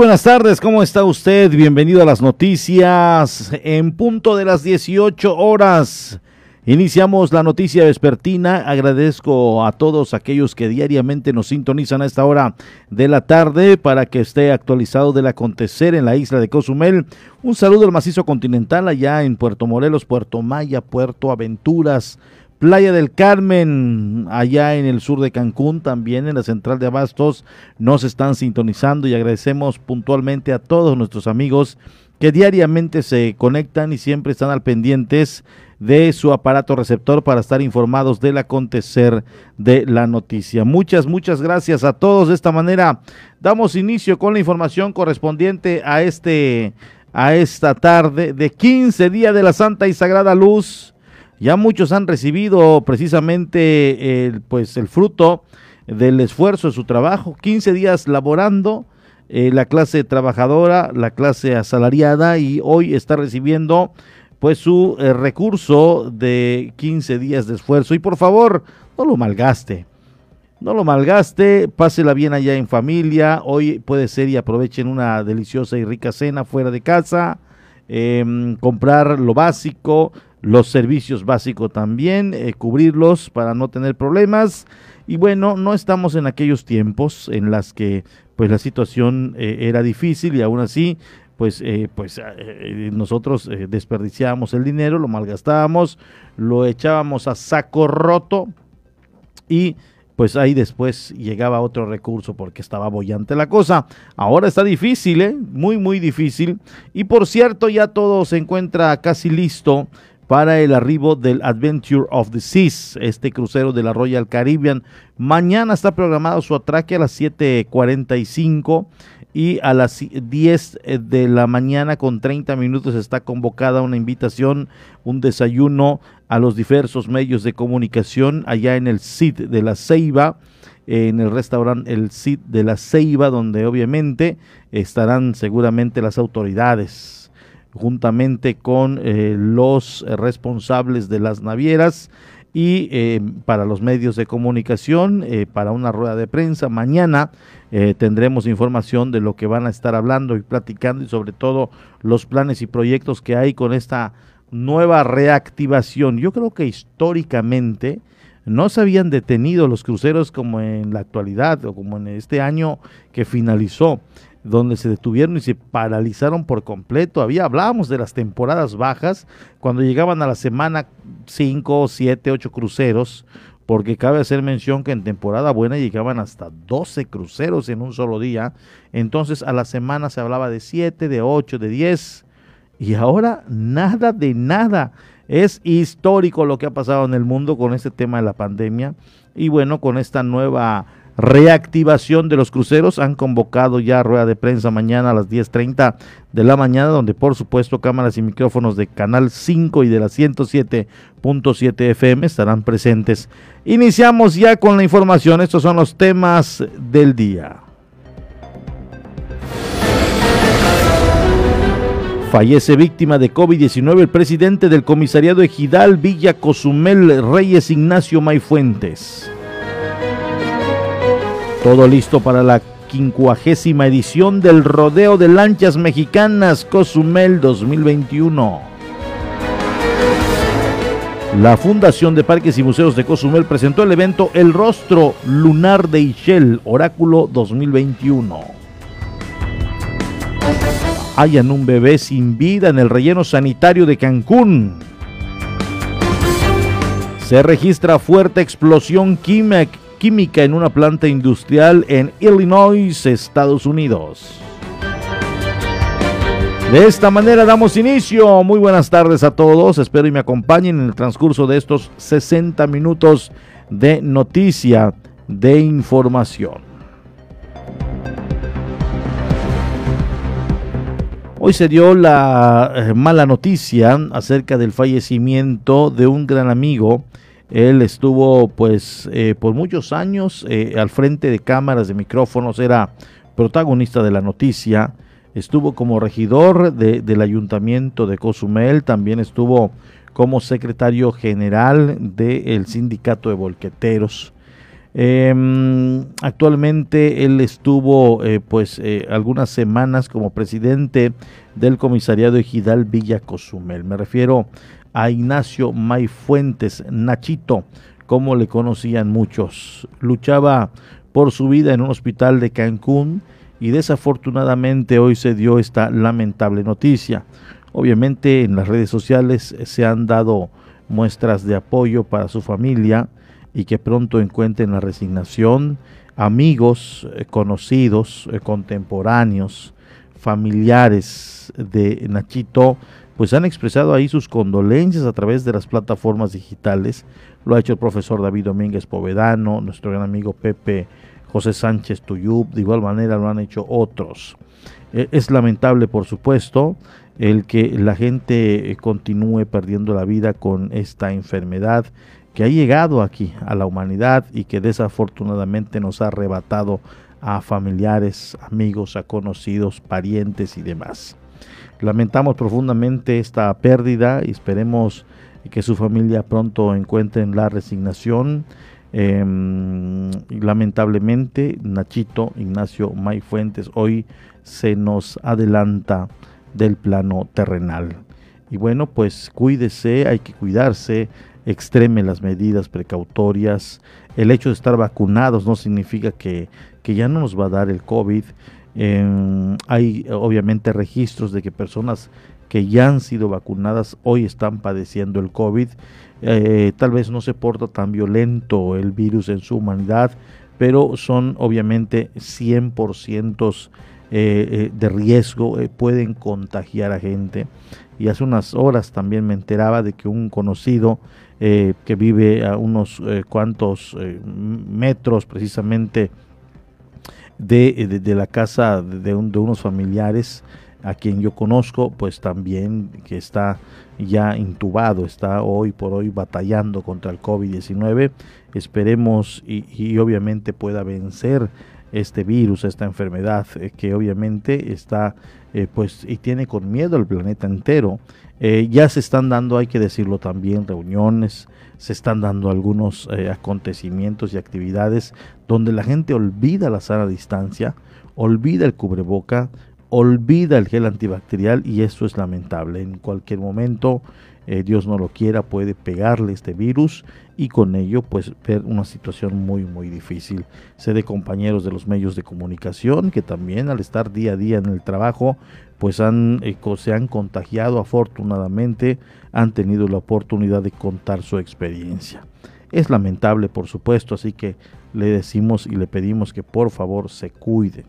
Buenas tardes, ¿cómo está usted? Bienvenido a las noticias en punto de las 18 horas. Iniciamos la noticia vespertina. Agradezco a todos aquellos que diariamente nos sintonizan a esta hora de la tarde para que esté actualizado del acontecer en la isla de Cozumel. Un saludo al macizo continental allá en Puerto Morelos, Puerto Maya, Puerto Aventuras, Playa del Carmen, allá en el sur de Cancún, también en la central de Abastos, nos están sintonizando y agradecemos puntualmente a todos nuestros amigos que diariamente se conectan y siempre están al pendientes de su aparato receptor para estar informados del acontecer de la noticia. Muchas, muchas gracias a todos. De esta manera damos inicio con la información correspondiente a este a esta tarde de 15 días de la Santa y Sagrada Luz ya muchos han recibido precisamente el, pues, el fruto del esfuerzo de su trabajo, 15 días laborando, eh, la clase trabajadora, la clase asalariada y hoy está recibiendo pues su eh, recurso de 15 días de esfuerzo. Y por favor, no lo malgaste. No lo malgaste, pásela bien allá en familia. Hoy puede ser y aprovechen una deliciosa y rica cena fuera de casa. Em, comprar lo básico, los servicios básicos también, eh, cubrirlos para no tener problemas. Y bueno, no estamos en aquellos tiempos en las que pues la situación eh, era difícil y aún así pues, eh, pues nosotros desperdiciábamos el dinero, lo malgastábamos, lo echábamos a saco roto y pues ahí después llegaba otro recurso porque estaba bollante la cosa. Ahora está difícil, muy, muy difícil. Y por cierto, ya todo se encuentra casi listo para el arribo del Adventure of the Seas, este crucero de la Royal Caribbean. Mañana está programado su atraque a las 7.45 y a las 10 de la mañana con 30 minutos está convocada una invitación, un desayuno a los diversos medios de comunicación allá en el CID de la Ceiba en el restaurante El CID de la Ceiba, donde obviamente estarán seguramente las autoridades juntamente con eh, los responsables de las navieras y eh, para los medios de comunicación, eh, para una rueda de prensa. Mañana tendremos información de lo que van a estar hablando y platicando y sobre todo los planes y proyectos que hay con esta nueva reactivación. Yo creo que históricamente no se habían detenido los cruceros como en la actualidad o como en este año que finalizó donde se detuvieron y se paralizaron por completo. Había, hablábamos de las temporadas bajas, cuando llegaban a la semana 5, 7, 8 cruceros, porque cabe hacer mención que en temporada buena llegaban hasta 12 cruceros en un solo día. Entonces a la semana se hablaba de 7, de 8, de 10. Y ahora nada de nada. Es histórico lo que ha pasado en el mundo con este tema de la pandemia. Y bueno, con esta nueva reactivación de los cruceros. Han convocado ya rueda de prensa mañana a las 10.30 de la mañana, donde por supuesto cámaras y micrófonos de Canal 5 y de la 107.7 FM estarán presentes. Iniciamos ya con la información. Estos son los temas del día. Fallece víctima de COVID-19 el presidente del comisariado Ejidal Villa Cozumel Reyes Ignacio Mayfuentes. Todo listo para la quincuagésima edición del Rodeo de Lanchas Mexicanas Cozumel 2021. La Fundación de Parques y Museos de Cozumel presentó el evento El Rostro Lunar de Ishel, Oráculo 2021. Hayan un bebé sin vida en el relleno sanitario de Cancún. Se registra fuerte explosión química química en una planta industrial en Illinois, Estados Unidos. De esta manera damos inicio. Muy buenas tardes a todos. Espero y me acompañen en el transcurso de estos 60 minutos de noticia, de información. Hoy se dio la eh, mala noticia acerca del fallecimiento de un gran amigo. Él estuvo pues eh, por muchos años eh, al frente de cámaras de micrófonos, era protagonista de la noticia estuvo como regidor del ayuntamiento de Cozumel, también estuvo como secretario general del sindicato de volqueteros. Em, actualmente él estuvo eh, pues algunas semanas como presidente del comisariado ejidal Villa Cozumel. Me refiero a Ignacio May Fuentes, Nachito, como le conocían muchos. Luchaba por su vida en un hospital de Cancún y desafortunadamente hoy se dio esta lamentable noticia. Obviamente en las redes sociales se han dado muestras de apoyo para su familia y que pronto encuentren la resignación. Amigos, eh, conocidos, eh, contemporáneos, familiares de Nachito, pues han expresado ahí sus condolencias a través de las plataformas digitales. Lo ha hecho el profesor David Domínguez Povedano, nuestro gran amigo Pepe José Sánchez Tuyub, de igual manera lo han hecho otros. Eh, es lamentable, por supuesto, el que la gente eh, continúe perdiendo la vida con esta enfermedad que ha llegado aquí a la humanidad y que desafortunadamente nos ha arrebatado a familiares, amigos, a conocidos, parientes y demás. Lamentamos profundamente esta pérdida y esperemos que su familia pronto encuentren la resignación Em, lamentablemente, Nachito Ignacio May Fuentes hoy se nos adelanta del plano terrenal. Y bueno, pues cuídese, hay que cuidarse, extreme las medidas precautorias. El hecho de estar vacunados no significa que, que ya no nos va a dar el COVID. Em, hay obviamente registros de que personas que ya han sido vacunadas hoy están padeciendo el COVID eh, tal vez no se porta tan violento el virus en su humanidad, pero son obviamente 100% eh, eh, de riesgo, pueden contagiar a gente. Y hace unas horas también me enteraba de que un conocido que vive a unos cuantos metros precisamente de, de, la casa de, de unos familiares, a quien yo conozco, pues también que está ya intubado, está hoy por hoy batallando contra el COVID-19. Esperemos y, obviamente pueda vencer este virus, esta enfermedad eh, que obviamente está eh, pues y tiene con miedo el planeta entero. Eh, ya se están dando, hay que decirlo también, reuniones, se están dando algunos acontecimientos y actividades donde la gente olvida la sana distancia, olvida el cubreboca, olvida el gel antibacterial y eso es lamentable. En cualquier momento, eh, Dios no lo quiera, puede pegarle este virus y con ello pues ver una situación muy muy difícil. Sé de compañeros de los medios de comunicación que también al estar día a día en el trabajo pues han, se han contagiado afortunadamente, han tenido la oportunidad de contar su experiencia. Es lamentable por supuesto, así que le decimos y le pedimos que por favor se cuiden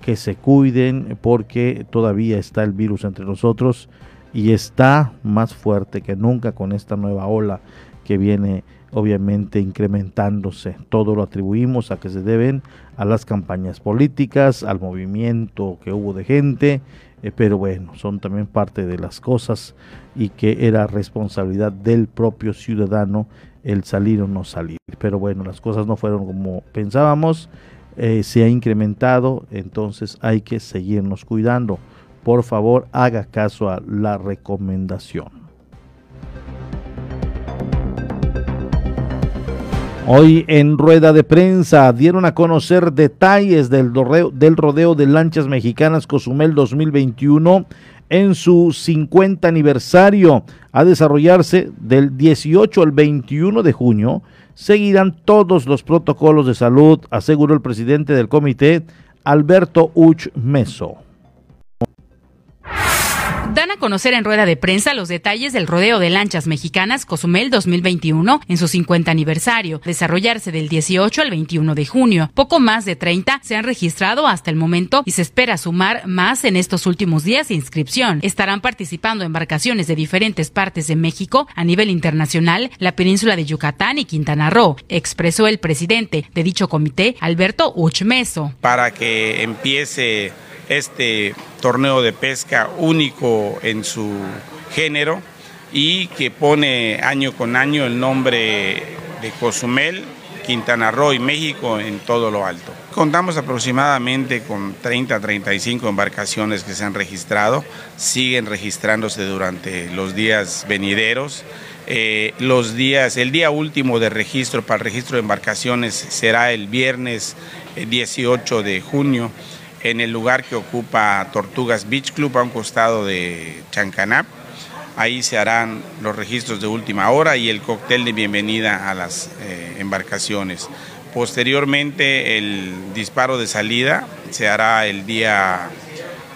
que se cuiden porque todavía está el virus entre nosotros y está más fuerte que nunca con esta nueva ola que viene obviamente incrementándose. Todo lo atribuimos a que se deben a las campañas políticas, al movimiento que hubo de gente, eh, pero bueno, son también parte de las cosas y que era responsabilidad del propio ciudadano el salir o no salir. Pero bueno, las cosas no fueron como pensábamos eh, se ha incrementado, entonces hay que seguirnos cuidando. Por favor, haga caso a la recomendación. Hoy en rueda de prensa dieron a conocer detalles del rodeo, del rodeo de lanchas mexicanas Cozumel 2021 en su 50 aniversario a desarrollarse del 18 al 21 de junio seguirán todos los protocolos de salud, aseguró el presidente del comité, Alberto Uch Meso. Dan a conocer en rueda de prensa los detalles del rodeo de lanchas mexicanas Cozumel 2021 en su 50 aniversario, desarrollarse del 18 al 21 de junio. Poco más de 30 se han registrado hasta el momento y se espera sumar más en estos últimos días de inscripción. Estarán participando embarcaciones de diferentes partes de México a nivel internacional, la península de Yucatán y Quintana Roo, expresó el presidente de dicho comité, Alberto Uchmeso. Para que empiece este torneo de pesca único en su género y que pone año con año el nombre de Cozumel, Quintana Roo y México en todo lo alto. Contamos aproximadamente con 30 a 35 embarcaciones que se han registrado, siguen registrándose durante los días venideros. Eh, los días, el día último de registro para el registro de embarcaciones será el viernes 18 eh, de junio en el lugar que ocupa Tortugas Beach Club a un costado de Chancanap. Ahí se harán los registros de última hora y el cóctel de bienvenida a las eh, embarcaciones. Posteriormente el disparo de salida se hará el día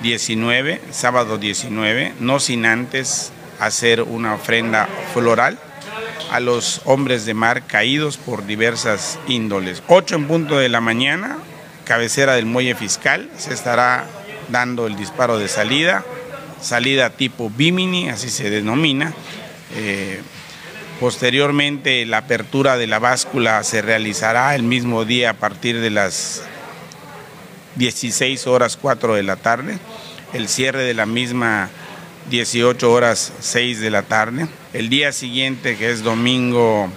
19, sábado 19, no sin antes hacer una ofrenda floral a los hombres de mar caídos por diversas índoles. 8 en punto de la mañana, cabecera del muelle fiscal, se estará dando el disparo de salida, salida tipo Bimini, así se denomina. Eh, posteriormente la apertura de la báscula se realizará el mismo día a partir de las 16 horas 4 de la tarde, el cierre de la misma 18 horas 6 de la tarde. El día siguiente, que es domingo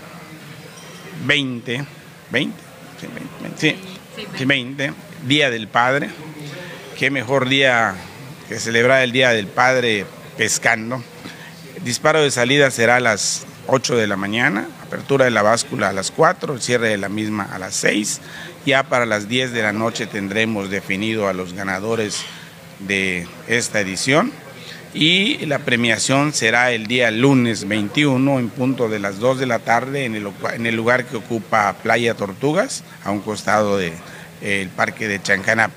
20, 20, sí, 20, sí, 20, Día del Padre. Qué mejor día que celebrar el Día del Padre pescando. El disparo de salida será a las 8 de la mañana, apertura de la báscula a las 4, el cierre de la misma a las 6. Ya para las 10 de la noche tendremos definido a los ganadores de esta edición y la premiación será el día lunes 21 en punto de las 2 de la tarde en el, en el lugar que ocupa Playa Tortugas, a un costado del de, parque de Chancanap.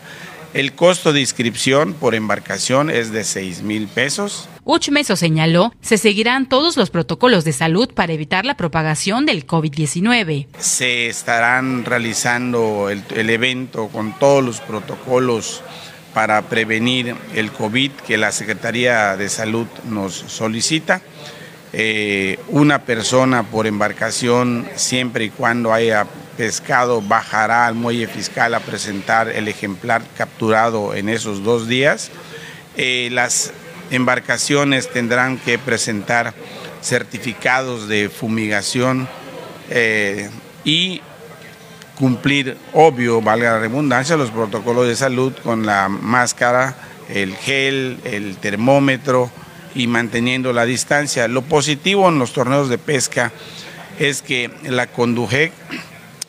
El costo de inscripción por embarcación es de 6 mil pesos. Uchmeso señaló, se seguirán todos los protocolos de salud para evitar la propagación del COVID-19. Se estarán realizando el, el evento con todos los protocolos para prevenir el COVID que la Secretaría de Salud nos solicita. Eh, una persona por embarcación, siempre y cuando haya pescado, bajará al muelle fiscal a presentar el ejemplar capturado en esos dos días. Eh, las embarcaciones tendrán que presentar certificados de fumigación eh, y cumplir, obvio, valga la redundancia, los protocolos de salud con la máscara, el gel, el termómetro y manteniendo la distancia. Lo positivo en los torneos de pesca es que la Condujec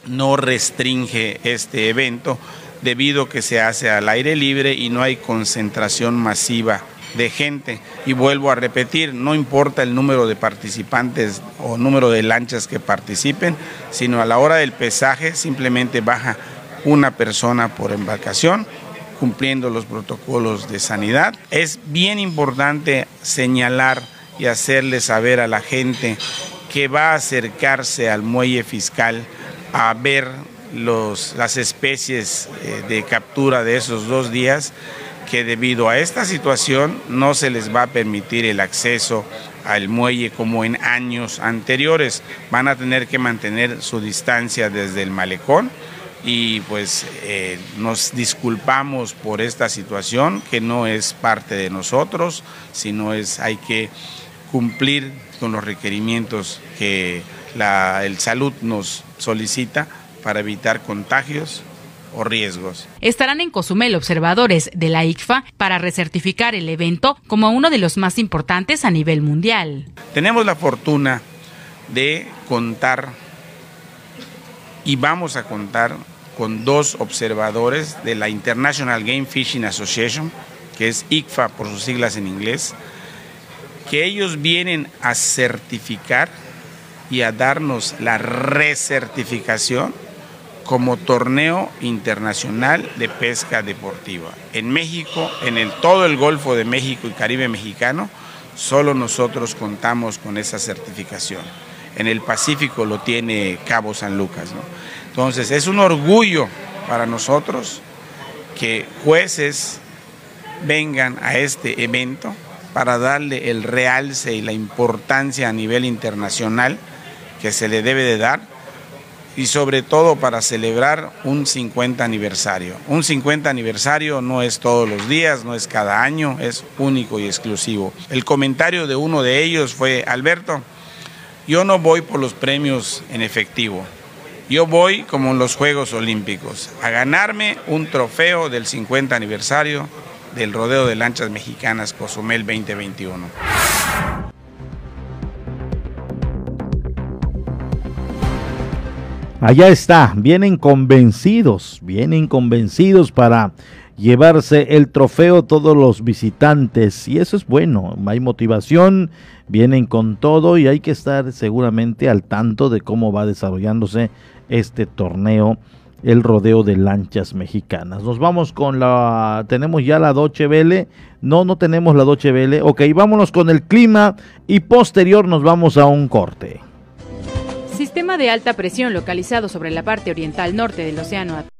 no restringe este evento debido a que se hace al aire libre y no hay concentración masiva de gente. Y vuelvo a repetir, no importa el número de participantes o número de lanchas que participen, sino a la hora del pesaje simplemente baja una persona por embarcación cumpliendo los protocolos de sanidad. Es bien importante señalar y hacerle saber a la gente que va a acercarse al muelle fiscal a ver los, las especies eh, de captura de esos dos días que debido a esta situación no se les va a permitir el acceso al muelle como en años anteriores. Van a tener que mantener su distancia desde el malecón y pues eh, nos disculpamos por esta situación que no es parte de nosotros, sino es hay que cumplir con los requerimientos que la, el salud nos solicita para evitar contagios o riesgos. Estarán en Cozumel observadores de la ICFA para recertificar el evento como uno de los más importantes a nivel mundial. Tenemos la fortuna de contar y vamos a contar con dos observadores de la International Game Fishing Association, que es ICFA por sus siglas en inglés, que ellos vienen a certificar y a darnos la recertificación como torneo internacional de pesca deportiva. En México, en el, todo el Golfo de México y Caribe mexicano, solo nosotros contamos con esa certificación. En el Pacífico lo tiene Cabo San Lucas. Entonces es un orgullo para nosotros que jueces vengan a este evento para darle el realce y la importancia a nivel internacional que se le debe de dar y sobre todo para celebrar un 50 aniversario. Un 50 aniversario no es todos los días, no es cada año, es único y exclusivo. El comentario de uno de ellos fue, Alberto, yo no voy por los premios en efectivo, yo voy como en los Juegos Olímpicos, a ganarme un trofeo del 50 aniversario del Rodeo de Lanchas Mexicanas Cozumel 2021. Allá está, vienen convencidos, vienen convencidos para llevarse el trofeo todos los visitantes y eso es bueno, hay motivación, vienen con todo y hay que estar seguramente al tanto de cómo va desarrollándose este torneo, el rodeo de lanchas mexicanas. Nos vamos con la, tenemos ya la Doche Vele, no, no tenemos la Doche Vele, ok, vámonos con el clima y posterior nos vamos a un corte. Sistema de alta presión localizado sobre la parte oriental norte del Océano Atlántico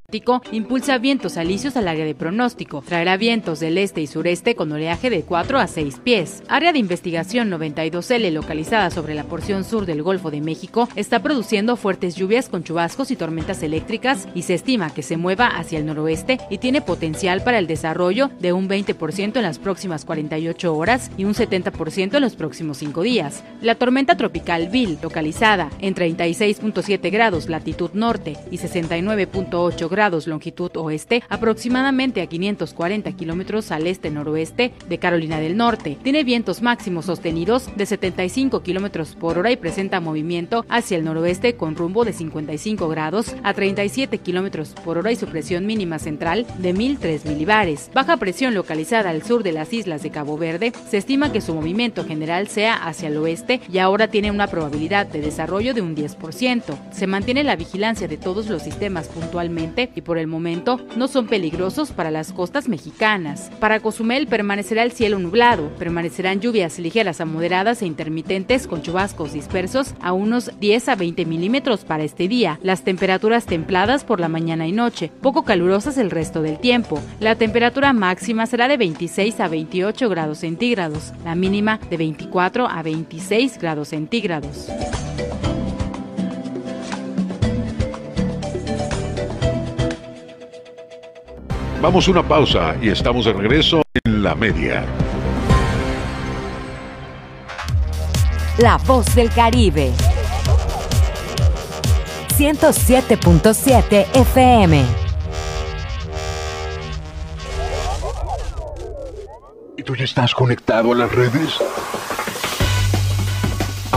impulsa vientos alisios al área de pronóstico. Traerá vientos del este y sureste con oleaje de 4 a 6 pies. Área de investigación 92L localizada sobre la porción sur del Golfo de México está produciendo fuertes lluvias con chubascos y tormentas eléctricas y se estima que se mueva hacia el noroeste y tiene potencial para el desarrollo de un 20% en las próximas 48 horas y un 70% en los próximos 5 días. La tormenta tropical Bill, localizada en 36.7 grados latitud norte y 69.8 grados grados longitud oeste, aproximadamente a 540 kilómetros al este-noroeste de Carolina del Norte. Tiene vientos máximos sostenidos de 75 kilómetros por hora y presenta movimiento hacia el noroeste con rumbo de 55 grados a 37 kilómetros por hora y su presión mínima central de 1003 milibares. Baja presión localizada al sur de las islas de Cabo Verde, se estima que su movimiento general sea hacia el oeste y ahora tiene una probabilidad de desarrollo de un 10%. Se mantiene la vigilancia de todos los sistemas puntualmente y por el momento no son peligrosos para las costas mexicanas. Para Cozumel permanecerá el cielo nublado, permanecerán lluvias ligeras a moderadas e intermitentes con chubascos dispersos a unos 10 a 20 milímetros para este día. Las temperaturas templadas por la mañana y noche, poco calurosas el resto del tiempo. La temperatura máxima será de 26 a 28 grados centígrados, la mínima de 24 a 26 grados centígrados. Vamos a una pausa y estamos de regreso en la media. La voz del Caribe. 107.7 FM. ¿Y tú ya estás conectado a las redes?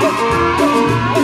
¿Qué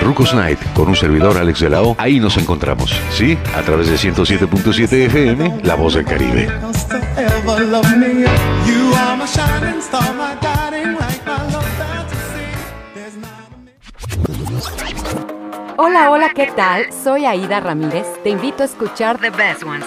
Rucos Night con un servidor Alex de la O. Ahí nos encontramos, ¿sí? A través de 107.7 FM, La Voz del Caribe. Hola, hola, ¿qué tal? Soy Aida Ramírez. Te invito a escuchar The Best Ones.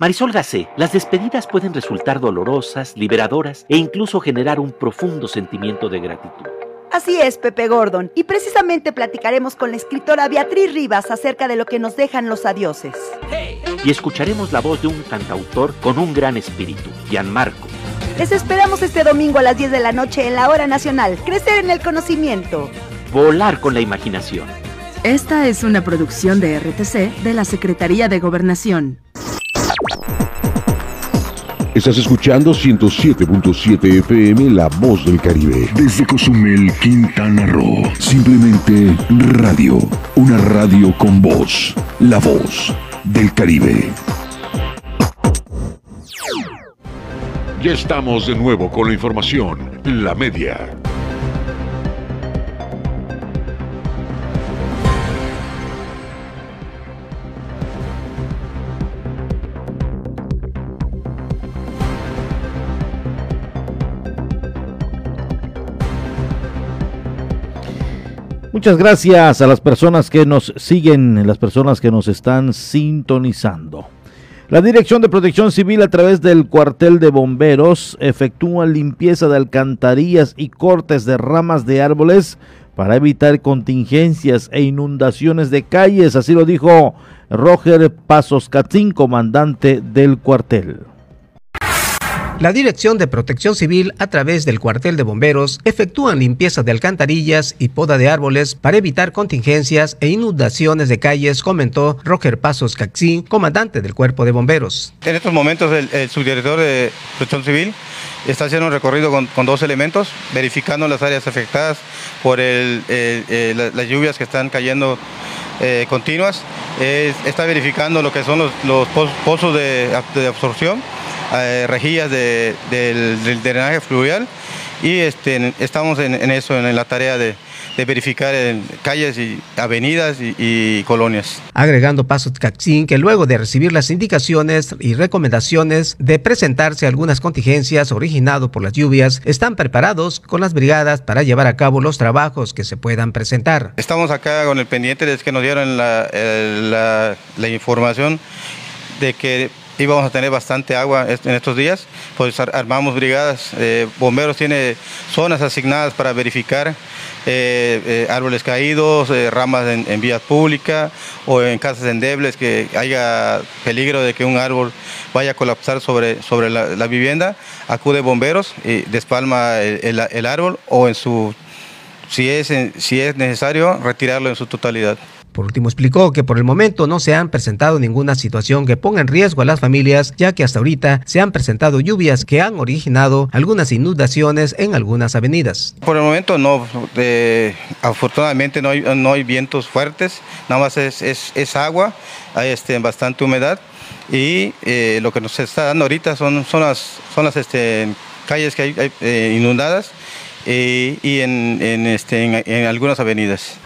Marisol Gacé, las despedidas pueden resultar dolorosas, liberadoras e incluso generar un profundo sentimiento de gratitud. Así es, Pepe Gordon, y precisamente platicaremos con la escritora Beatriz Rivas acerca de lo que nos dejan los adioses. Y escucharemos la voz de un cantautor con un gran espíritu, Gianmarco. Les esperamos este domingo a las 10 de la noche en la Hora Nacional. Crecer en el conocimiento. Volar con la imaginación. Esta es una producción de RTC de la Secretaría de Gobernación. Estás escuchando 107.7 FM La Voz del Caribe. Desde Cozumel, Quintana Roo. Simplemente radio. Una radio con voz. La Voz del Caribe. Ya estamos de nuevo con la información. La media. Muchas gracias a las personas que nos siguen, las personas que nos están sintonizando. La Dirección de Protección Civil a través del cuartel de bomberos efectúa limpieza de alcantarillas y cortes de ramas de árboles para evitar contingencias e inundaciones de calles, así lo dijo Roger Pasos Catzín, comandante del cuartel. La Dirección de Protección Civil, a través del cuartel de bomberos, efectúan limpieza de alcantarillas y poda de árboles para evitar contingencias e inundaciones de calles, comentó Roger Pasos Caxín, comandante del cuerpo de bomberos. En estos momentos, el, subdirector de Protección Civil está haciendo un recorrido con, dos elementos, verificando las áreas afectadas por las lluvias que están cayendo eh, continuas. Está verificando lo que son los, pozos de absorción eh, rejillas de, del, del, drenaje fluvial y este, estamos en, en, eso, en la tarea de, de verificar en calles y avenidas y, y colonias. Agregando Paso Caxín que luego de recibir las indicaciones y recomendaciones de presentarse algunas contingencias originado por las lluvias, están preparados con las brigadas para llevar a cabo los trabajos que se puedan presentar. Estamos acá con el pendiente de que nos dieron la, la, la información de que íbamos a tener bastante agua en estos días, pues armamos brigadas, eh, bomberos tiene zonas asignadas para verificar eh, eh, árboles caídos, ramas en, vías públicas o en casas endebles que haya peligro de que un árbol vaya a colapsar sobre, sobre la, vivienda, acude bomberos y despalma el, el, el árbol o en su si es, si es necesario, retirarlo en su totalidad. Por último, explicó que por el momento no se han presentado ninguna situación que ponga en riesgo a las familias, ya que hasta ahorita se han presentado lluvias que han originado algunas inundaciones en algunas avenidas. Por el momento no, afortunadamente no hay, no hay vientos fuertes, nada más es, agua, hay este, bastante humedad y eh, lo que nos está dando ahorita son, las, este, calles que hay, eh, inundadas eh, y este, en algunas avenidas.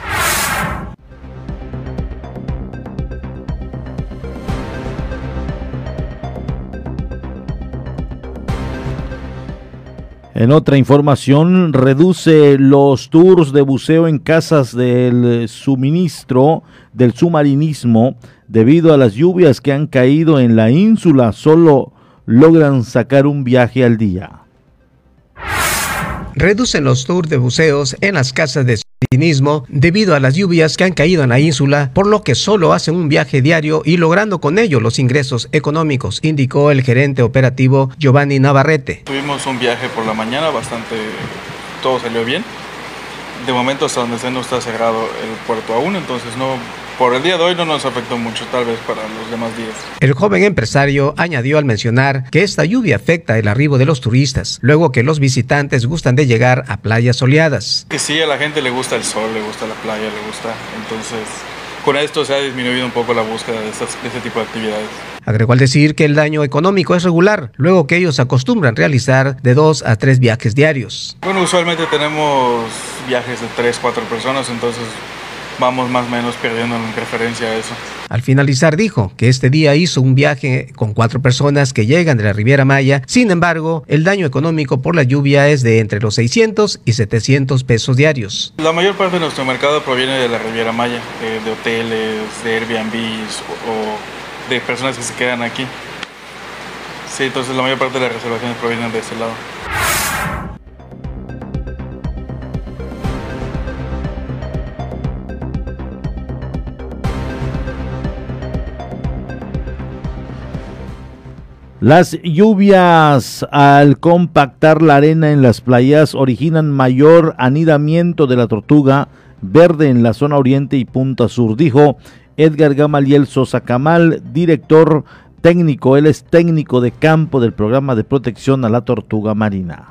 En otra información, reduce los tours de buceo en casas del suministro del submarinismo debido a las lluvias que han caído en la ínsula. Solo logran sacar un viaje al día. Reducen los tours de buceos en las casas de debido a las lluvias que han caído en la ínsula, por lo que solo hacen un viaje diario y logrando con ello los ingresos económicos, indicó el gerente operativo Giovanni Navarrete. Tuvimos un viaje por la mañana, bastante, todo salió bien. De momento hasta donde se no está cerrado el puerto aún, entonces no por el día de hoy no nos afectó mucho, tal vez para los demás días. El joven empresario añadió al mencionar que esta lluvia afecta el arribo de los turistas, luego que los visitantes gustan de llegar a playas soleadas. Que sí, a la gente le gusta el sol, le gusta la playa, le gusta, entonces con esto se ha disminuido un poco la búsqueda de, este tipo de actividades. Agregó al decir que el daño económico es regular, luego que ellos acostumbran realizar de dos a tres viajes diarios. Bueno, usualmente tenemos viajes de tres, cuatro personas, entonces vamos más o menos perdiendo en referencia a eso. Al finalizar dijo que este día hizo un viaje con cuatro personas que llegan de la Riviera Maya, sin embargo, el daño económico por la lluvia es de entre los 600 y 700 pesos diarios. La mayor parte de nuestro mercado proviene de la Riviera Maya, de, hoteles, de Airbnb o de personas que se quedan aquí. Sí, entonces la mayor parte de las reservaciones provienen de ese lado. Las lluvias al compactar la arena en las playas originan mayor anidamiento de la tortuga verde en la zona oriente y punta sur, dijo Edgar Gamaliel Sosa Camal, director técnico. Él es técnico de campo del programa de protección a la tortuga marina.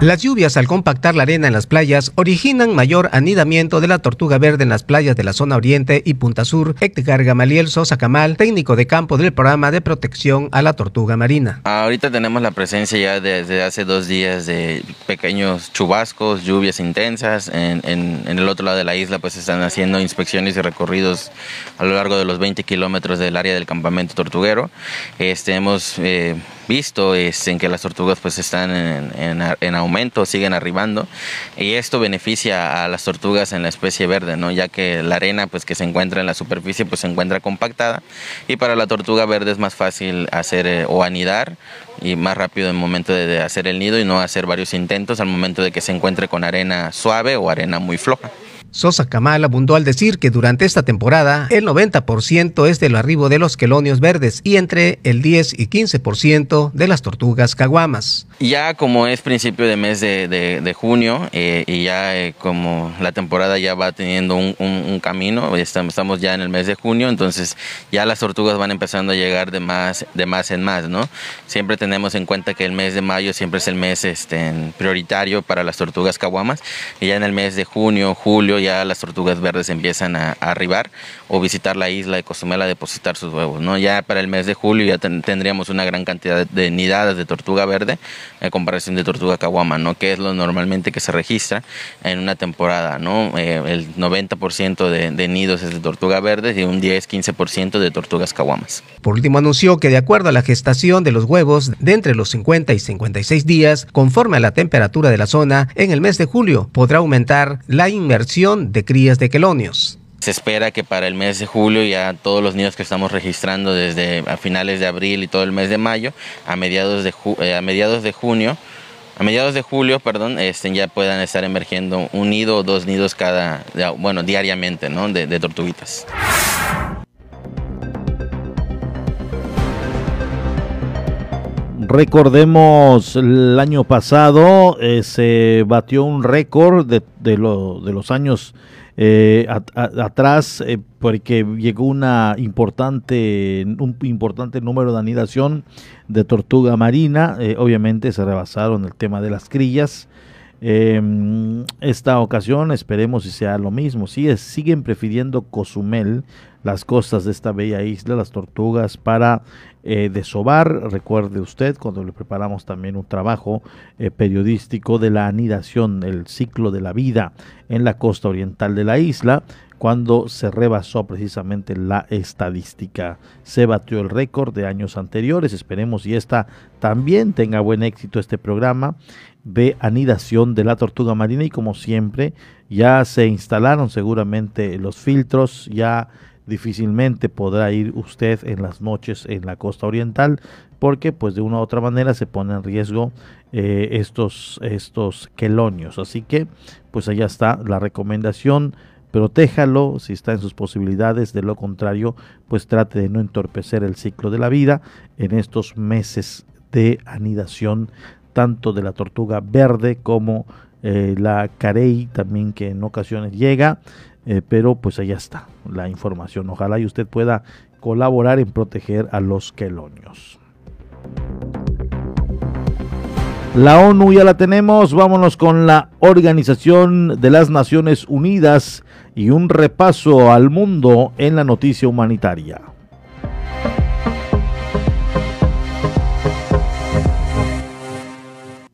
Las lluvias al compactar la arena en las playas originan mayor anidamiento de la tortuga verde en las playas de la zona oriente y punta sur. Edgar Gamaliel Sosa Camal, técnico de campo del programa de protección a la tortuga marina. Ahorita tenemos la presencia ya desde hace dos días de pequeños chubascos, lluvias intensas. En, el otro lado de la isla pues están haciendo inspecciones y recorridos a lo largo de los 20 kilómetros del área del campamento tortuguero. Este, hemos eh, visto es en que las tortugas pues están en, aumento, siguen arribando y esto beneficia a las tortugas en la especie verde, ¿no? ya que la arena pues que se encuentra en la superficie pues se encuentra compactada y para la tortuga verde es más fácil hacer eh, o anidar y más rápido en el momento de hacer el nido y no hacer varios intentos al momento de que se encuentre con arena suave o arena muy floja. Sosa Kamal abundó al decir que durante esta temporada el 90% es del arribo de los quelonios verdes y entre el 10 y 15% de las tortugas caguamas. Ya como es principio de mes de, junio eh, y ya eh, como la temporada ya va teniendo un, camino, estamos ya en el mes de junio, entonces ya las tortugas van empezando a llegar de más, de más en más, ¿no? Siempre tenemos en cuenta que el mes de mayo siempre es el mes este, prioritario para las tortugas caguamas y ya en el mes de junio, julio, ya las tortugas verdes empiezan a, arribar o visitar la isla de Cozumel a depositar sus huevos. ¿no? Ya para el mes de julio ya tendríamos una gran cantidad de nidadas de tortuga verde en comparación de tortuga caguama, ¿no? que es lo normalmente que se registra en una temporada. ¿no? Eh, el 90% de, de, nidos es de tortuga verde y un 10-15% de tortugas caguamas. Por último anunció que de acuerdo a la gestación de los huevos de entre los 50 y 56 días, conforme a la temperatura de la zona, en el mes de julio podrá aumentar la inmersión de crías de quelonios. Se espera que para el mes de julio ya todos los nidos que estamos registrando desde a finales de abril y todo el mes de mayo, a mediados de, eh, a mediados de junio, a mediados de julio, perdón, este, ya puedan estar emergiendo un nido o dos nidos cada, bueno, diariamente, ¿no? De, de tortuguitas. Recordemos, el año pasado eh, se batió un récord de, de, lo, de los años eh, atrás eh, porque llegó una importante, un importante número de anidación de tortuga marina. Obviamente se rebasaron el tema de las crillas. esta ocasión esperemos si sea lo mismo. Es, siguen prefiriendo Cozumel, las costas de esta bella isla, las tortugas para eh, desovar. Recuerde usted cuando le preparamos también un trabajo eh, periodístico de la anidación, el ciclo de la vida en la costa oriental de la isla, cuando se rebasó precisamente la estadística. Se batió el récord de años anteriores. Esperemos y esta también tenga buen éxito este programa de anidación de la tortuga marina y como siempre ya se instalaron seguramente los filtros, ya difícilmente podrá ir usted en las noches en la costa oriental porque pues de una u otra manera se pone en riesgo eh, estos estos quelonios. Así que pues allá está la recomendación. Protéjalo si está en sus posibilidades. De lo contrario pues trate de no entorpecer el ciclo de la vida en estos meses de anidación tanto de la tortuga verde como eh, la carey también que en ocasiones llega eh, pero pues allá está la información. Ojalá y usted pueda colaborar en proteger a los quelonios. La ONU ya la tenemos, vámonos con la Organización de las Naciones Unidas y un repaso al mundo en la noticia humanitaria.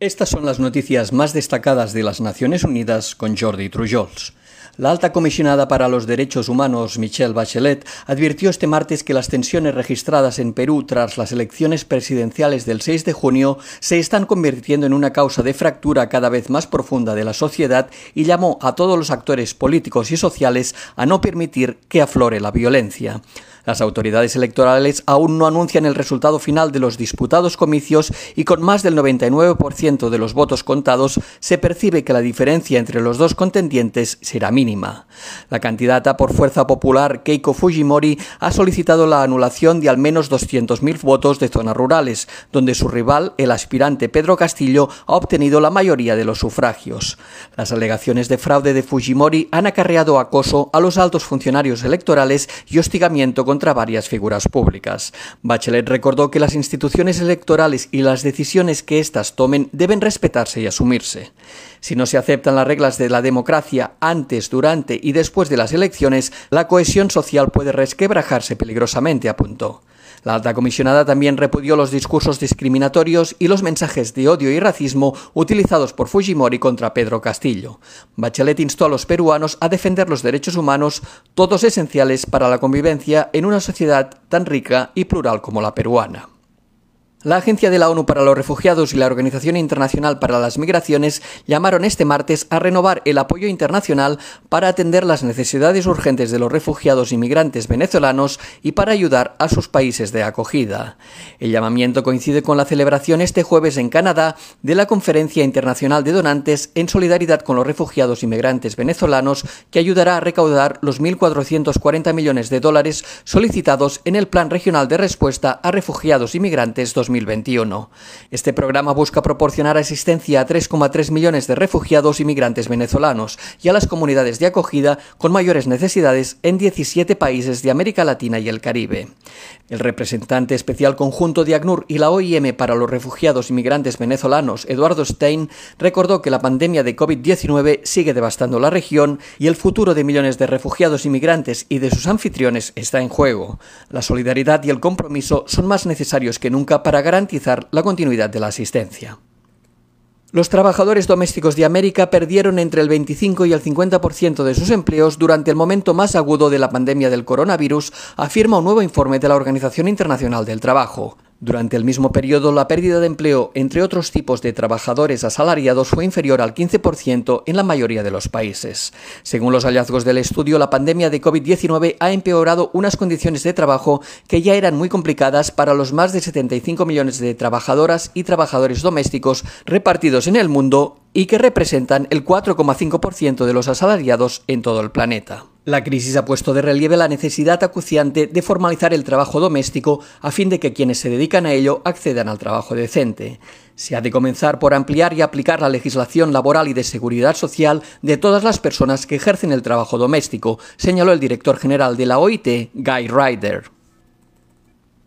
Estas son las noticias más destacadas de las Naciones Unidas con Jordi Trujols. La alta comisionada para los derechos humanos, Michelle Bachelet, advirtió este martes que las tensiones registradas en Perú tras las elecciones presidenciales del 6 de junio se están convirtiendo en una causa de fractura cada vez más profunda de la sociedad y llamó a todos los actores políticos y sociales a no permitir que aflore la violencia. Las autoridades electorales aún no anuncian el resultado final de los disputados comicios y con más del 99% de los votos contados se percibe que la diferencia entre los dos contendientes será mínima. La candidata por Fuerza Popular Keiko Fujimori ha solicitado la anulación de al menos 200.000 votos de zonas rurales, donde su rival, el aspirante Pedro Castillo, ha obtenido la mayoría de los sufragios. Las alegaciones de fraude de Fujimori han acarreado acoso a los altos funcionarios electorales y hostigamiento contra varias figuras públicas. Bachelet recordó que las instituciones electorales y las decisiones que éstas tomen deben respetarse y asumirse. Si no se aceptan las reglas de la democracia antes, durante y después de las elecciones, la cohesión social puede resquebrajarse peligrosamente, apuntó. La alta comisionada también repudió los discursos discriminatorios y los mensajes de odio y racismo utilizados por Fujimori contra Pedro Castillo. Bachelet instó a los peruanos a defender los derechos humanos, todos esenciales para la convivencia en una sociedad tan rica y plural como la peruana. La Agencia de la ONU para los Refugiados y la Organización Internacional para las Migraciones llamaron este martes a renovar el apoyo internacional para atender las necesidades urgentes de los refugiados y migrantes venezolanos y para ayudar a sus países de acogida. El llamamiento coincide con la celebración este jueves en Canadá de la Conferencia Internacional de Donantes en solidaridad con los refugiados y migrantes venezolanos que ayudará a recaudar los 1.440 millones de dólares solicitados en el Plan Regional de Respuesta a Refugiados y Migrantes 2020. 2021. Este programa busca proporcionar asistencia a 3,3 millones de refugiados y migrantes venezolanos y a las comunidades de acogida con mayores necesidades en 17 países de América Latina y el Caribe. El representante especial conjunto de ACNUR y la OIM para los refugiados y migrantes venezolanos, Eduardo Stein, recordó que la pandemia de COVID-19 sigue devastando la región y el futuro de millones de refugiados y migrantes y de sus anfitriones está en juego. La solidaridad y el compromiso son más necesarios que nunca para garantizar la continuidad de la asistencia. Los trabajadores domésticos de América perdieron entre el 25 y el 50% de sus empleos durante el momento más agudo de la pandemia del coronavirus, afirma un nuevo informe de la Organización Internacional del Trabajo. Durante el mismo periodo, la pérdida de empleo entre otros tipos de trabajadores asalariados fue inferior al 15% en la mayoría de los países. Según los hallazgos del estudio, la pandemia de COVID-19 ha empeorado unas condiciones de trabajo que ya eran muy complicadas para los más de 75 millones de trabajadoras y trabajadores domésticos repartidos en el mundo y que representan el 4,5% de los asalariados en todo el planeta. La crisis ha puesto de relieve la necesidad acuciante de formalizar el trabajo doméstico a fin de que quienes se dedican a ello accedan al trabajo decente. Se ha de comenzar por ampliar y aplicar la legislación laboral y de seguridad social de todas las personas que ejercen el trabajo doméstico, señaló el director general de la OIT, Guy Ryder.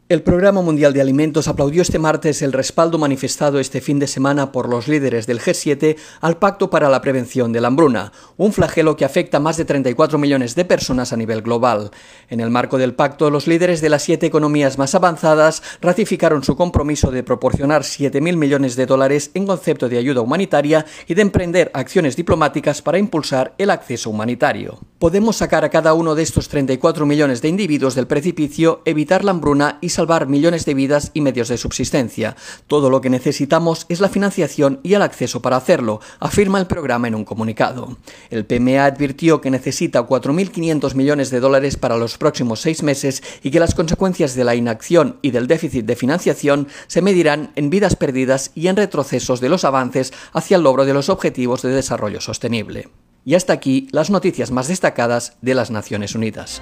El Programa Mundial de Alimentos aplaudió este martes el respaldo manifestado este fin de semana por los líderes del G7 al Pacto para la Prevención de la Hambruna, un flagelo que afecta a más de 34 millones de personas a nivel global. En el marco del pacto, los líderes de las siete economías más avanzadas ratificaron su compromiso de proporcionar 7.000 millones de dólares en concepto de ayuda humanitaria y de emprender acciones diplomáticas para impulsar el acceso humanitario. Podemos sacar a cada uno de estos 34 millones de individuos del precipicio, evitar la hambruna y salvar millones de vidas y medios de subsistencia. Todo lo que necesitamos es la financiación y el acceso para hacerlo, afirma el programa en un comunicado. El PMA advirtió que necesita 4.500 millones de dólares para los próximos seis meses y que las consecuencias de la inacción y del déficit de financiación se medirán en vidas perdidas y en retrocesos de los avances hacia el logro de los objetivos de desarrollo sostenible. Y hasta aquí las noticias más destacadas de las Naciones Unidas.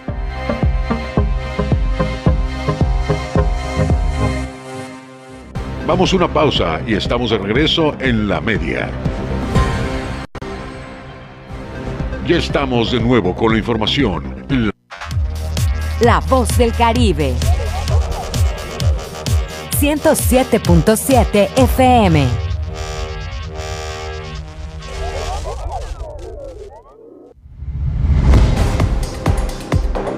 Vamos una pausa y estamos de regreso en la media. Ya estamos de nuevo con la información. La voz del Caribe. 107.7 FM.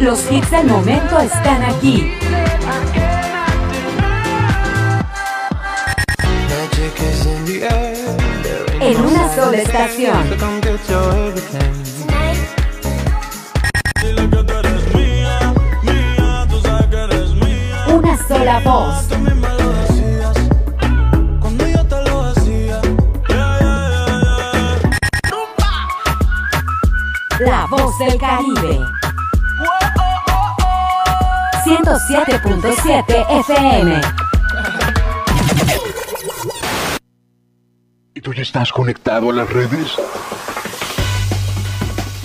Los hits del momento están aquí. En una sola estación. Una sola voz. Del Caribe. 107.7 FM. ¿Y tú ya estás conectado a las redes?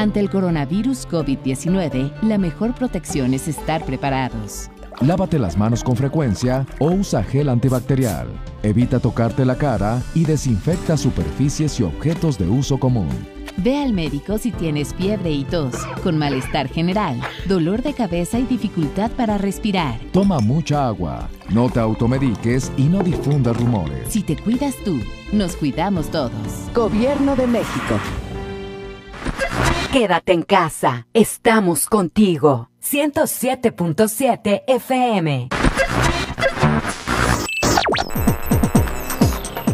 Ante el coronavirus COVID-19, la mejor protección es estar preparados. Lávate las manos con frecuencia o usa gel antibacterial. Evita tocarte la cara y desinfecta superficies y objetos de uso común. Ve al médico si tienes fiebre y tos, con malestar general, dolor de cabeza y dificultad para respirar. Toma mucha agua, no te automediques y no difundas rumores. Si te cuidas tú, nos cuidamos todos. Gobierno de México. Quédate en casa, estamos contigo. 107.7 FM.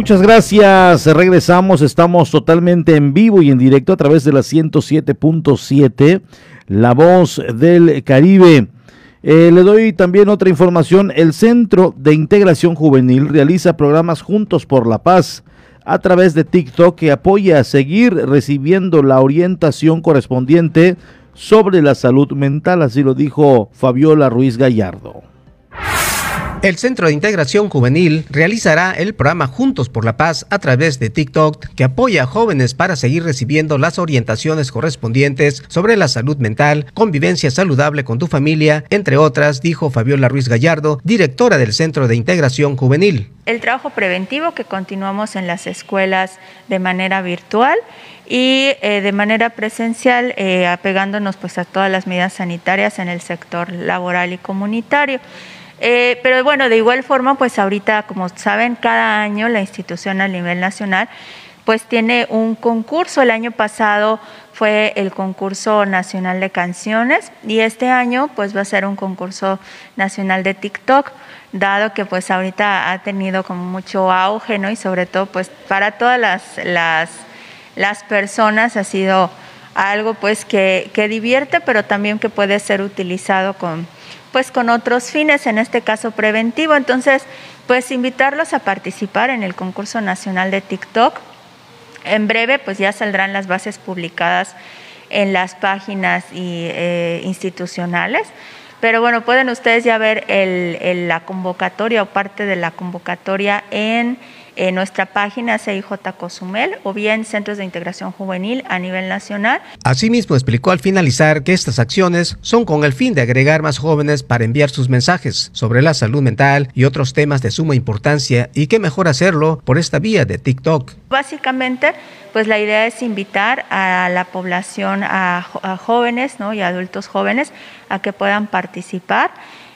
Muchas gracias. Regresamos. Estamos totalmente en vivo y en directo a través de la 107.7, La Voz del Caribe. Eh, le doy también otra información. El Centro de Integración Juvenil realiza programas Juntos por la Paz a través de TikTok que apoya a seguir recibiendo la orientación correspondiente sobre la salud mental. Así lo dijo Fabiola Ruiz Gallardo. El Centro de Integración Juvenil realizará el programa Juntos por la Paz a través de TikTok que apoya a jóvenes para seguir recibiendo las orientaciones correspondientes sobre la salud mental, convivencia saludable con tu familia, entre otras, dijo Fabiola Ruiz Gallardo, directora del Centro de Integración Juvenil. El trabajo preventivo que continuamos en las escuelas de manera virtual y eh, de manera presencial eh, apegándonos pues a todas las medidas sanitarias en el sector laboral y comunitario. Eh, pero bueno, de igual forma, pues ahorita, como saben, cada año la institución a nivel nacional pues tiene un concurso. El año pasado fue el concurso nacional de canciones y este año pues va a ser un concurso nacional de TikTok, dado que pues ahorita ha tenido como mucho auge, ¿no? Y sobre todo pues para todas las, las, las personas ha sido algo pues que, que divierte, pero también que puede ser utilizado con pues con otros fines, en este caso preventivo. Entonces, pues invitarlos a participar en el concurso nacional de TikTok. En breve, pues ya saldrán las bases publicadas en las páginas y, eh, institucionales. Pero bueno, pueden ustedes ya ver la convocatoria o parte de la convocatoria en en nuestra página CIJ Cozumel o bien Centros de Integración Juvenil a nivel nacional. Asimismo, explicó al finalizar que estas acciones son con el fin de agregar más jóvenes para enviar sus mensajes sobre la salud mental y otros temas de suma importancia y que mejor hacerlo por esta vía de TikTok. Básicamente, pues la idea es invitar a la población, a, jóvenes ¿no? y adultos jóvenes a que puedan participar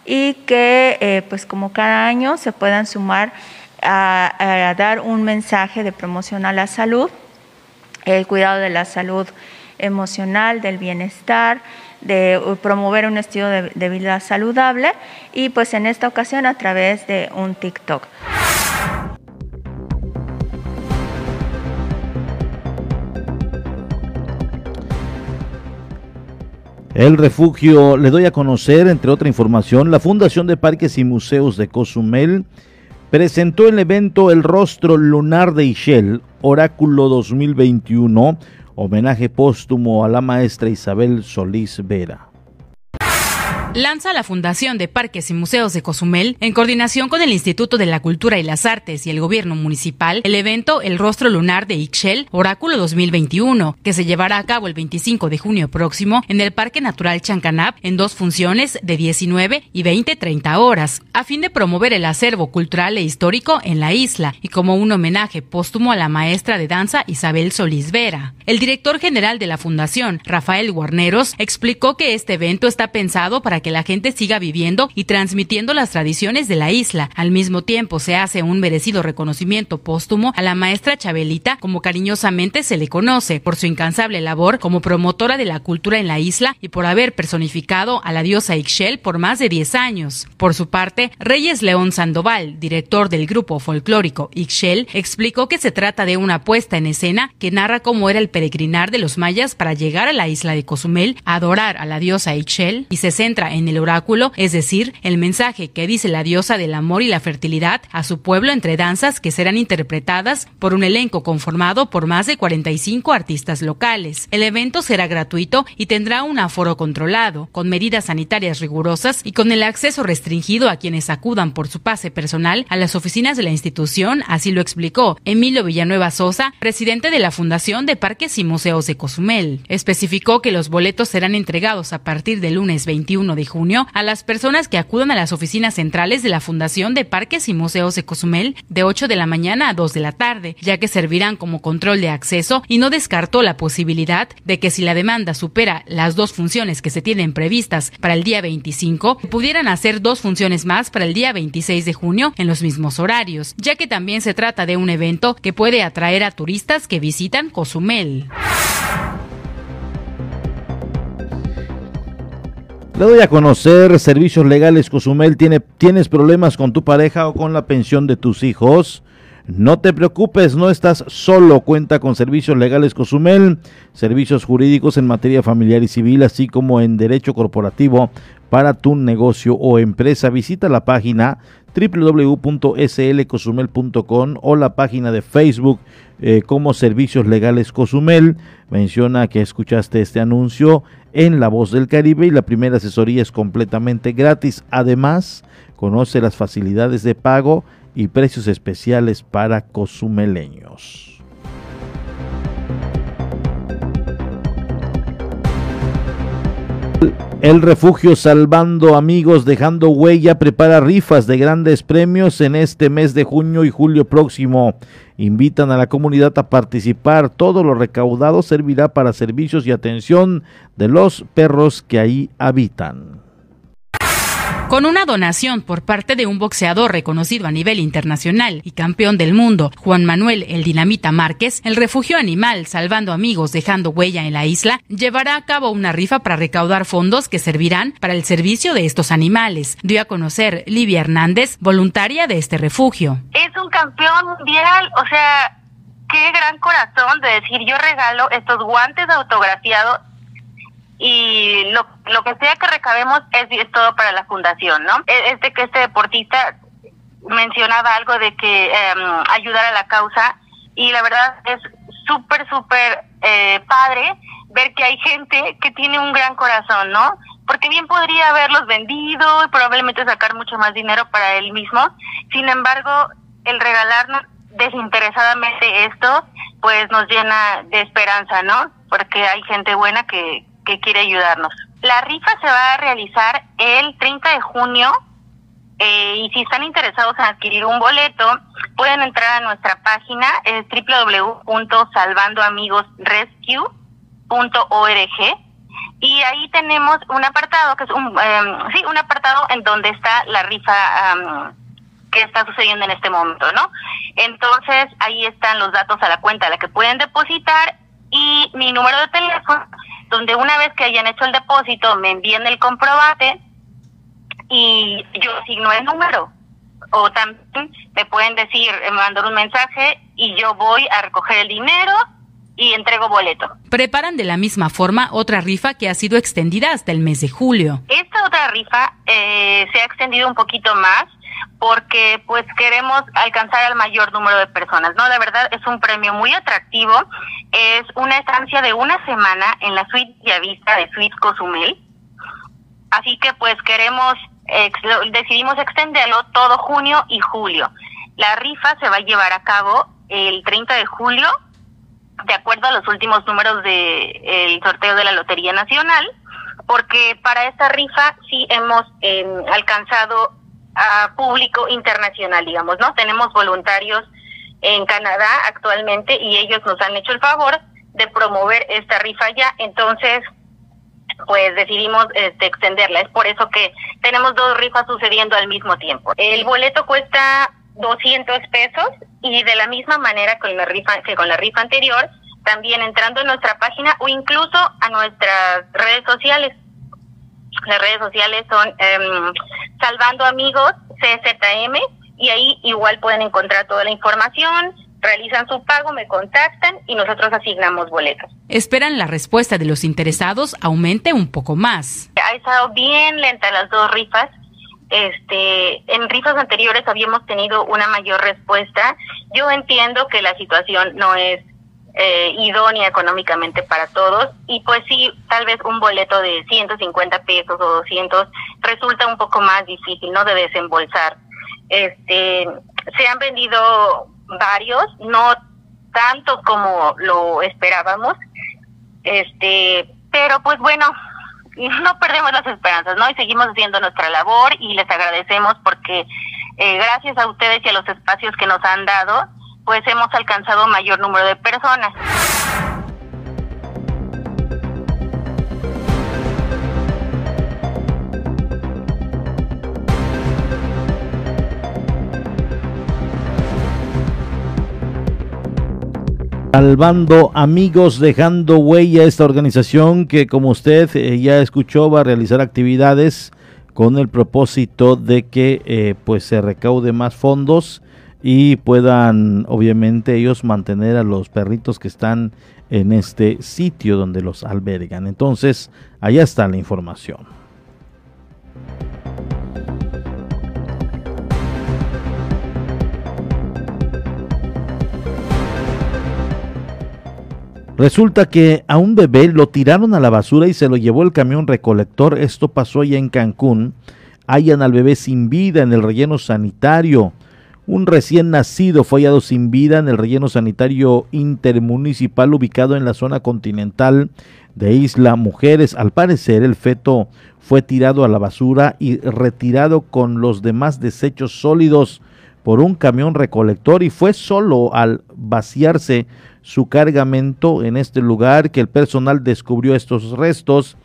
y que eh, pues como cada año se puedan sumar a, dar un mensaje de promoción a la salud, el cuidado de la salud emocional, del bienestar, de promover un estilo de, vida saludable y pues en esta ocasión a través de un TikTok. El refugio, le doy a conocer, entre otra información, la Fundación de Parques y Museos de Cozumel presentó el evento El Rostro Lunar de Ishel, Oráculo 2021, homenaje póstumo a la maestra Isabel Solís Vera lanza la Fundación de Parques y Museos de Cozumel, en coordinación con el Instituto de la Cultura y las Artes y el Gobierno Municipal, el evento El Rostro Lunar de Ixchel, Oráculo 2021, que se llevará a cabo el 25 de junio próximo en el Parque Natural Chancanab en dos funciones de 19 y 20-30 horas, a fin de promover el acervo cultural e histórico en la isla y como un homenaje póstumo a la maestra de danza Isabel Solís Vera. El director general de la Fundación, Rafael Guarneros, explicó que este evento está pensado para que la gente siga viviendo y transmitiendo las tradiciones de la isla. Al mismo tiempo, se hace un merecido reconocimiento póstumo a la maestra Chabelita, como cariñosamente se le conoce, por su incansable labor como promotora de la cultura en la isla y por haber personificado a la diosa Ixchel por más de 10 años. Por su parte, Reyes León Sandoval, director del grupo folclórico Ixchel, explicó que se trata de una puesta en escena que narra cómo era el peregrinar de los mayas para llegar a la isla de Cozumel, adorar a la diosa Ixchel y se centra en el oráculo, es decir, el mensaje que dice la diosa del amor y la fertilidad a su pueblo entre danzas que serán interpretadas por un elenco conformado por más de 45 artistas locales. El evento será gratuito y tendrá un aforo controlado, con medidas sanitarias rigurosas y con el acceso restringido a quienes acudan por su pase personal a las oficinas de la institución, así lo explicó Emilio Villanueva Sosa, presidente de la Fundación de Parques y Museos de Cozumel. Especificó que los boletos serán entregados a partir del lunes 21 de junio a las personas que acudan a las oficinas centrales de la Fundación de Parques y Museos de Cozumel de 8 de la mañana a 2 de la tarde, ya que servirán como control de acceso y no descartó la posibilidad de que si la demanda supera las dos funciones que se tienen previstas para el día 25, pudieran hacer dos funciones más para el día 26 de junio en los mismos horarios, ya que también se trata de un evento que puede atraer a turistas que visitan Cozumel. Le doy a conocer Servicios Legales Cozumel. ¿Tiene, ¿Tienes problemas con tu pareja o con la pensión de tus hijos? No te preocupes, no estás solo. Cuenta con Servicios Legales Cozumel, servicios jurídicos en materia familiar y civil, así como en derecho corporativo para tu negocio o empresa. Visita la página www.slcosumel.com o la página de Facebook eh, como Servicios Legales Cozumel. Menciona que escuchaste este anuncio en La Voz del Caribe y la primera asesoría es completamente gratis. Además, conoce las facilidades de pago y precios especiales para cozumeleños. El refugio Salvando Amigos Dejando Huella prepara rifas de grandes premios en este mes de junio y julio próximo. Invitan a la comunidad a participar. Todo lo recaudado servirá para servicios y atención de los perros que ahí habitan. Con una donación por parte de un boxeador reconocido a nivel internacional y campeón del mundo, Juan Manuel El Dinamita Márquez, el refugio animal Salvando Amigos Dejando Huella en la isla llevará a cabo una rifa para recaudar fondos que servirán para el servicio de estos animales, dio a conocer Livia Hernández, voluntaria de este refugio. Es un campeón mundial, o sea, qué gran corazón de decir yo regalo estos guantes autografiados y lo, lo que sea que recabemos es, es todo para la fundación, ¿no? E, este que este deportista mencionaba algo de que em, ayudar a la causa y la verdad es súper, súper eh, padre ver que hay gente que tiene un gran corazón, ¿no? Porque bien podría haberlos vendido y probablemente sacar mucho más dinero para él mismo. Sin embargo, el regalarnos desinteresadamente esto, pues nos llena de esperanza, ¿no? Porque hay gente buena que, que quiere ayudarnos. La rifa se va a realizar el 30 de junio eh, y si están interesados en adquirir un boleto, pueden entrar a nuestra página, es www.salvandoamigosrescue.org y ahí tenemos un apartado que es un em, sí un apartado en donde está la rifa que está sucediendo en este momento, ¿no? Entonces ahí están los datos a la cuenta a la que pueden depositar y mi número de teléfono donde una vez que hayan hecho el depósito me envíen el comprobante y yo asigno el número. O también me pueden decir, me mandan un mensaje y yo voy a recoger el dinero y entrego boleto. Preparan de la misma forma otra rifa que ha sido extendida hasta el mes de julio. Esta otra rifa eh, se ha extendido un poquito más porque pues queremos alcanzar al mayor número de personas, ¿no? De verdad es un premio muy atractivo, es una estancia de una semana en la suite Vista de Suite Cozumel, así que pues queremos, decidimos extenderlo todo junio y julio. La rifa se va a llevar a cabo el 30 de julio, de acuerdo a los últimos números del el sorteo de la Lotería Nacional, porque para esta rifa sí hemos eh, alcanzado a público internacional, digamos, ¿no? Tenemos voluntarios en Canadá actualmente y ellos nos han hecho el favor de promover esta rifa ya, entonces pues decidimos este, extenderla. Es por eso que tenemos dos rifas sucediendo al mismo tiempo. El boleto cuesta 200 pesos y de la misma manera con la rifa, que con la rifa anterior, también entrando en nuestra página o incluso a nuestras redes sociales. Las redes sociales son em, Salvando Amigos CZM y ahí igual pueden encontrar toda la información, realizan su pago, me contactan y nosotros asignamos boletos. Esperan la respuesta de los interesados aumente un poco más. Ha estado bien lenta las dos rifas. Este, en rifas anteriores habíamos tenido una mayor respuesta. Yo entiendo que la situación no es eh, idónea económicamente para todos y pues sí, tal vez un boleto de 150 pesos o 200 resulta un poco más difícil, ¿no? De desembolsar. Este, se han vendido varios, no tanto como lo esperábamos, este, pero pues bueno, no perdemos las esperanzas, ¿no? Y seguimos haciendo nuestra labor y les agradecemos porque eh, gracias a ustedes y a los espacios que nos han dado, pues hemos alcanzado mayor número de personas. Salvando amigos, dejando huella esta organización que como usted eh, ya escuchó va a realizar actividades con el propósito de que eh, pues se recaude más fondos y puedan obviamente ellos mantener a los perritos que están en este sitio donde los albergan. Entonces, allá está la información. Resulta que a un bebé lo tiraron a la basura y se lo llevó el camión recolector. Esto pasó allá en Cancún. Hallan al bebé sin vida en el relleno sanitario. Un recién nacido fue hallado sin vida en el relleno sanitario intermunicipal ubicado en la zona continental de Isla Mujeres. Al parecer, el feto fue tirado a la basura y retirado con los demás desechos sólidos por un camión recolector y fue solo al vaciarse su cargamento en este lugar que el personal descubrió estos restos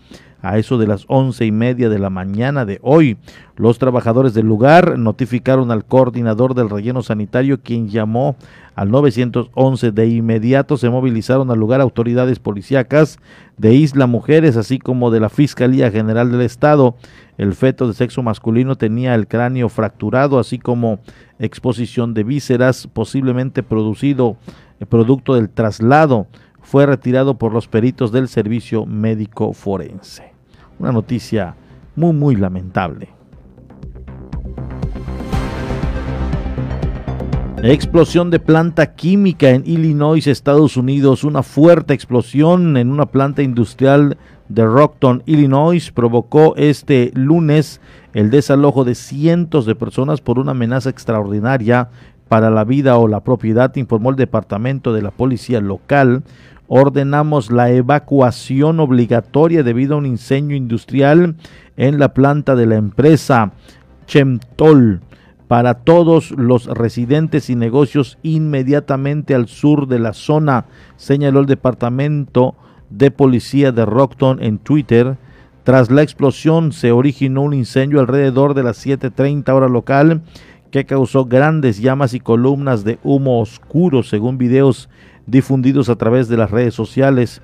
a eso de las once y media de la mañana de hoy. Los trabajadores del lugar notificaron al coordinador del relleno sanitario, quien llamó al 911. De inmediato se movilizaron al lugar autoridades policíacas de Isla Mujeres, así como de la Fiscalía General del Estado. El feto de sexo masculino tenía el cráneo fracturado, así como exposición de vísceras, posiblemente producido eh, producto del traslado fue retirado por los peritos del servicio médico forense. Una noticia muy, muy lamentable. Explosión de planta química en Illinois, Estados Unidos. Una fuerte explosión en una planta industrial de Rockton, Illinois, provocó este lunes el desalojo de cientos de personas por una amenaza extraordinaria para la vida o la propiedad, informó el departamento de la policía local ordenamos la evacuación obligatoria debido a un incendio industrial en la planta de la empresa Chemtol para todos los residentes y negocios inmediatamente al sur de la zona, señaló el departamento de policía de Rockton en Twitter. Tras la explosión se originó un incendio alrededor de las 7.30 hora local que causó grandes llamas y columnas de humo oscuro según videos difundidos a través de las redes sociales.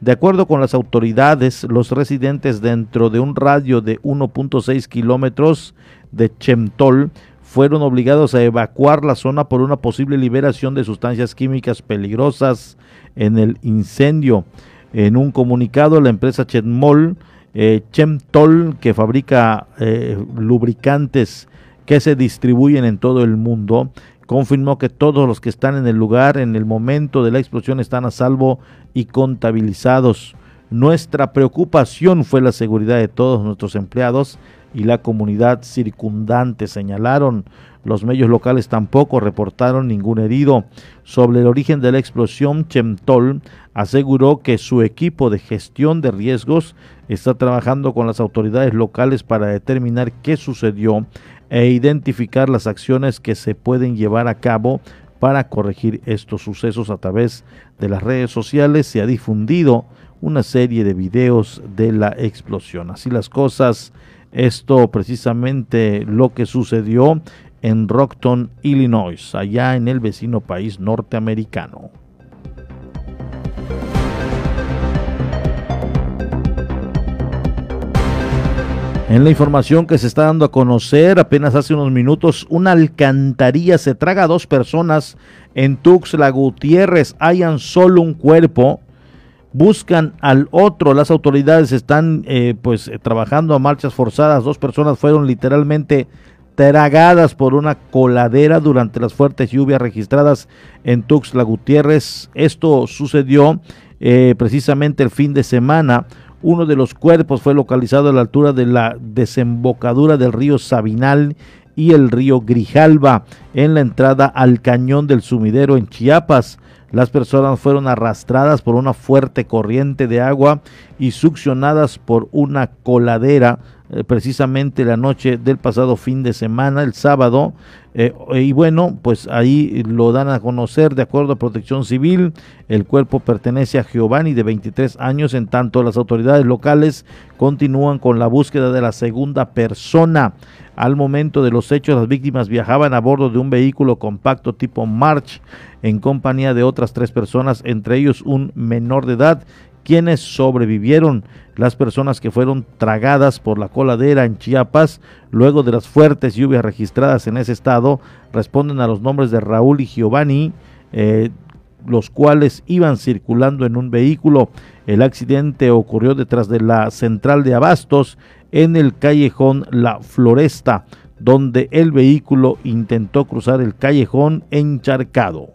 De acuerdo con las autoridades, los residentes dentro de un radio de 1.6 kilómetros de Chemtol fueron obligados a evacuar la zona por una posible liberación de sustancias químicas peligrosas en el incendio. En un comunicado, la empresa Chemtol, eh, Chemtol que fabrica eh, lubricantes que se distribuyen en todo el mundo, confirmó que todos los que están en el lugar en el momento de la explosión están a salvo y contabilizados. Nuestra preocupación fue la seguridad de todos nuestros empleados y la comunidad circundante, señalaron. Los medios locales tampoco reportaron ningún herido. Sobre el origen de la explosión, Chemtol aseguró que su equipo de gestión de riesgos está trabajando con las autoridades locales para determinar qué sucedió e identificar las acciones que se pueden llevar a cabo para corregir estos sucesos a través de las redes sociales. Se ha difundido una serie de videos de la explosión. Así las cosas, esto precisamente lo que sucedió en Rockton, Illinois, allá en el vecino país norteamericano. En la información que se está dando a conocer apenas hace unos minutos, una alcantarilla se traga a dos personas en Tuxtla Gutiérrez. Hayan solo un cuerpo, buscan al otro. Las autoridades están eh, pues trabajando a marchas forzadas. Dos personas fueron literalmente tragadas por una coladera durante las fuertes lluvias registradas en Tuxtla Gutiérrez. Esto sucedió eh, precisamente el fin de semana. Uno de los cuerpos fue localizado a la altura de la desembocadura del río Sabinal y el río Grijalba en la entrada al cañón del sumidero en Chiapas. Las personas fueron arrastradas por una fuerte corriente de agua y succionadas por una coladera eh, precisamente la noche del pasado fin de semana, el sábado. Eh, y bueno, pues ahí lo dan a conocer de acuerdo a Protección Civil. El cuerpo pertenece a Giovanni de 23 años, en tanto las autoridades locales continúan con la búsqueda de la segunda persona. Al momento de los hechos, las víctimas viajaban a bordo de un vehículo compacto tipo March en compañía de otras tres personas, entre ellos un menor de edad quienes sobrevivieron, las personas que fueron tragadas por la coladera en Chiapas luego de las fuertes lluvias registradas en ese estado, responden a los nombres de Raúl y Giovanni, eh, los cuales iban circulando en un vehículo. El accidente ocurrió detrás de la central de abastos en el callejón La Floresta, donde el vehículo intentó cruzar el callejón encharcado.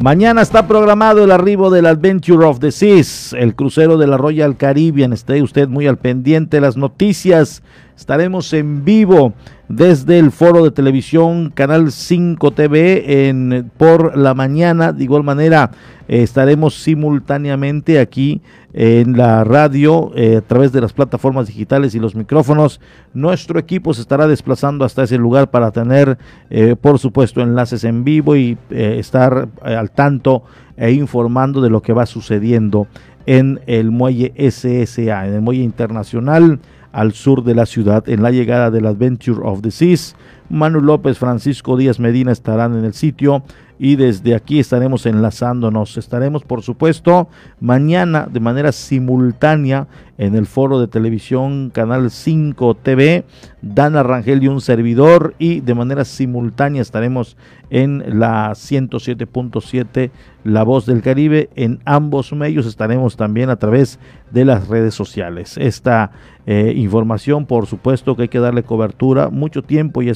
Mañana está programado el arribo del Adventure of the Seas, el crucero de la Royal Caribbean. Esté usted muy al pendiente de las noticias. Estaremos en vivo desde el foro de televisión Canal 5 TV en, por la mañana. De igual manera, eh, estaremos simultáneamente aquí en la radio eh, a través de las plataformas digitales y los micrófonos. Nuestro equipo se estará desplazando hasta ese lugar para tener, eh, por supuesto, enlaces en vivo y estar al tanto e informando de lo que va sucediendo en el muelle SSA, en el muelle internacional al sur de la ciudad en la llegada del Adventure of the Seas. Manu López, Francisco Díaz Medina estarán en el sitio y desde aquí estaremos enlazándonos. Estaremos, por supuesto, mañana de manera simultánea en el foro de televisión Canal 5 TV, Dana Rangel y un servidor, y de manera simultánea estaremos en la 107.7 La Voz del Caribe. En ambos medios estaremos también a través de las redes sociales. Esta eh, información, por supuesto, que hay que darle cobertura mucho tiempo y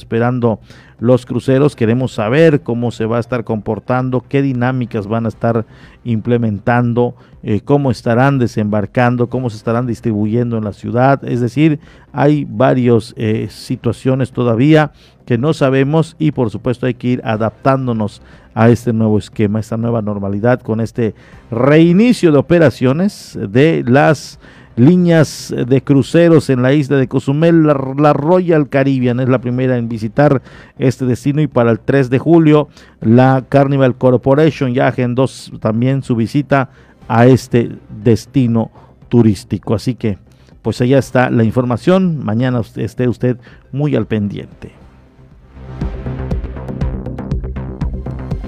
los cruceros. Queremos saber cómo se va a estar comportando, qué dinámicas van a estar implementando, eh, cómo estarán desembarcando, cómo se estarán distribuyendo en la ciudad. Es decir, hay varias eh, situaciones todavía que no sabemos y por supuesto hay que ir adaptándonos a este nuevo esquema, esta nueva normalidad con este reinicio de operaciones de las líneas de cruceros en la isla de Cozumel. La, Royal Caribbean es la primera en visitar este destino y para el 3 de julio la Carnival Corporation ya agendó también su visita a este destino turístico. Así que pues allá está la información. Mañana esté usted muy al pendiente.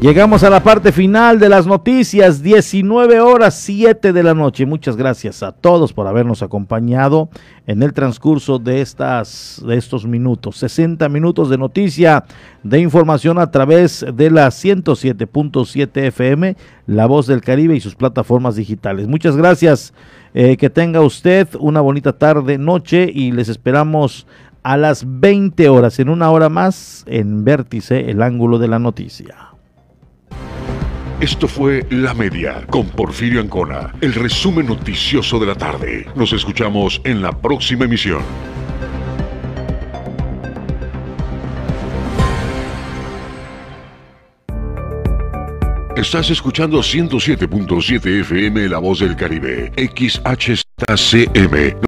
Llegamos a la parte final de las noticias, 19 horas 7 de la noche. Muchas gracias a todos por habernos acompañado en el transcurso de, estas, de estos minutos. 60 minutos de noticia, de información a través de la 107.7 FM, La Voz del Caribe y sus plataformas digitales. Muchas gracias. Eh, que tenga usted una bonita tarde, noche y les esperamos a las 20 horas, en una hora más, en Vértice, el ángulo de la noticia. Esto fue La Media con Porfirio Ancona, el resumen noticioso de la tarde. Nos escuchamos en la próxima emisión. Estás escuchando 107.7 FM La Voz del Caribe, XHCM